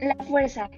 la fuerza.